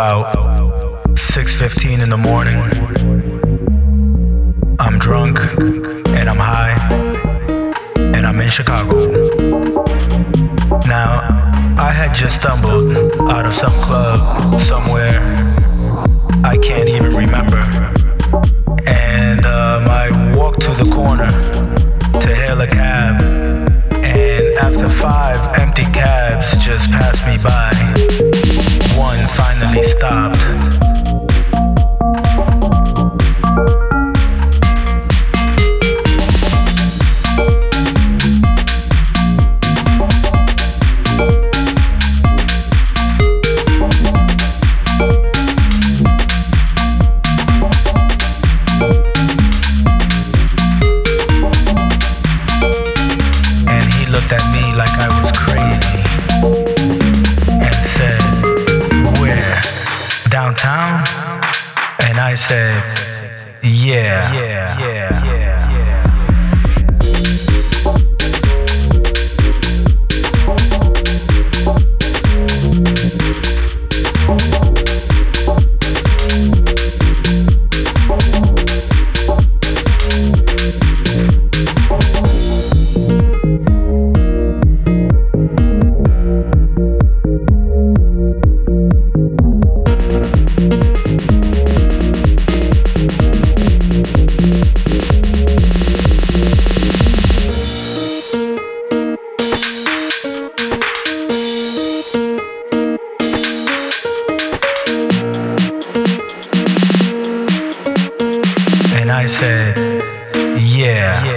about 6:15 in the morning. I'm drunk and I'm high and I'm in Chicago. Now, I had just stumbled out of some club somewhere I can't even remember. I said, Yeah, yeah, yeah, yeah. said, yeah.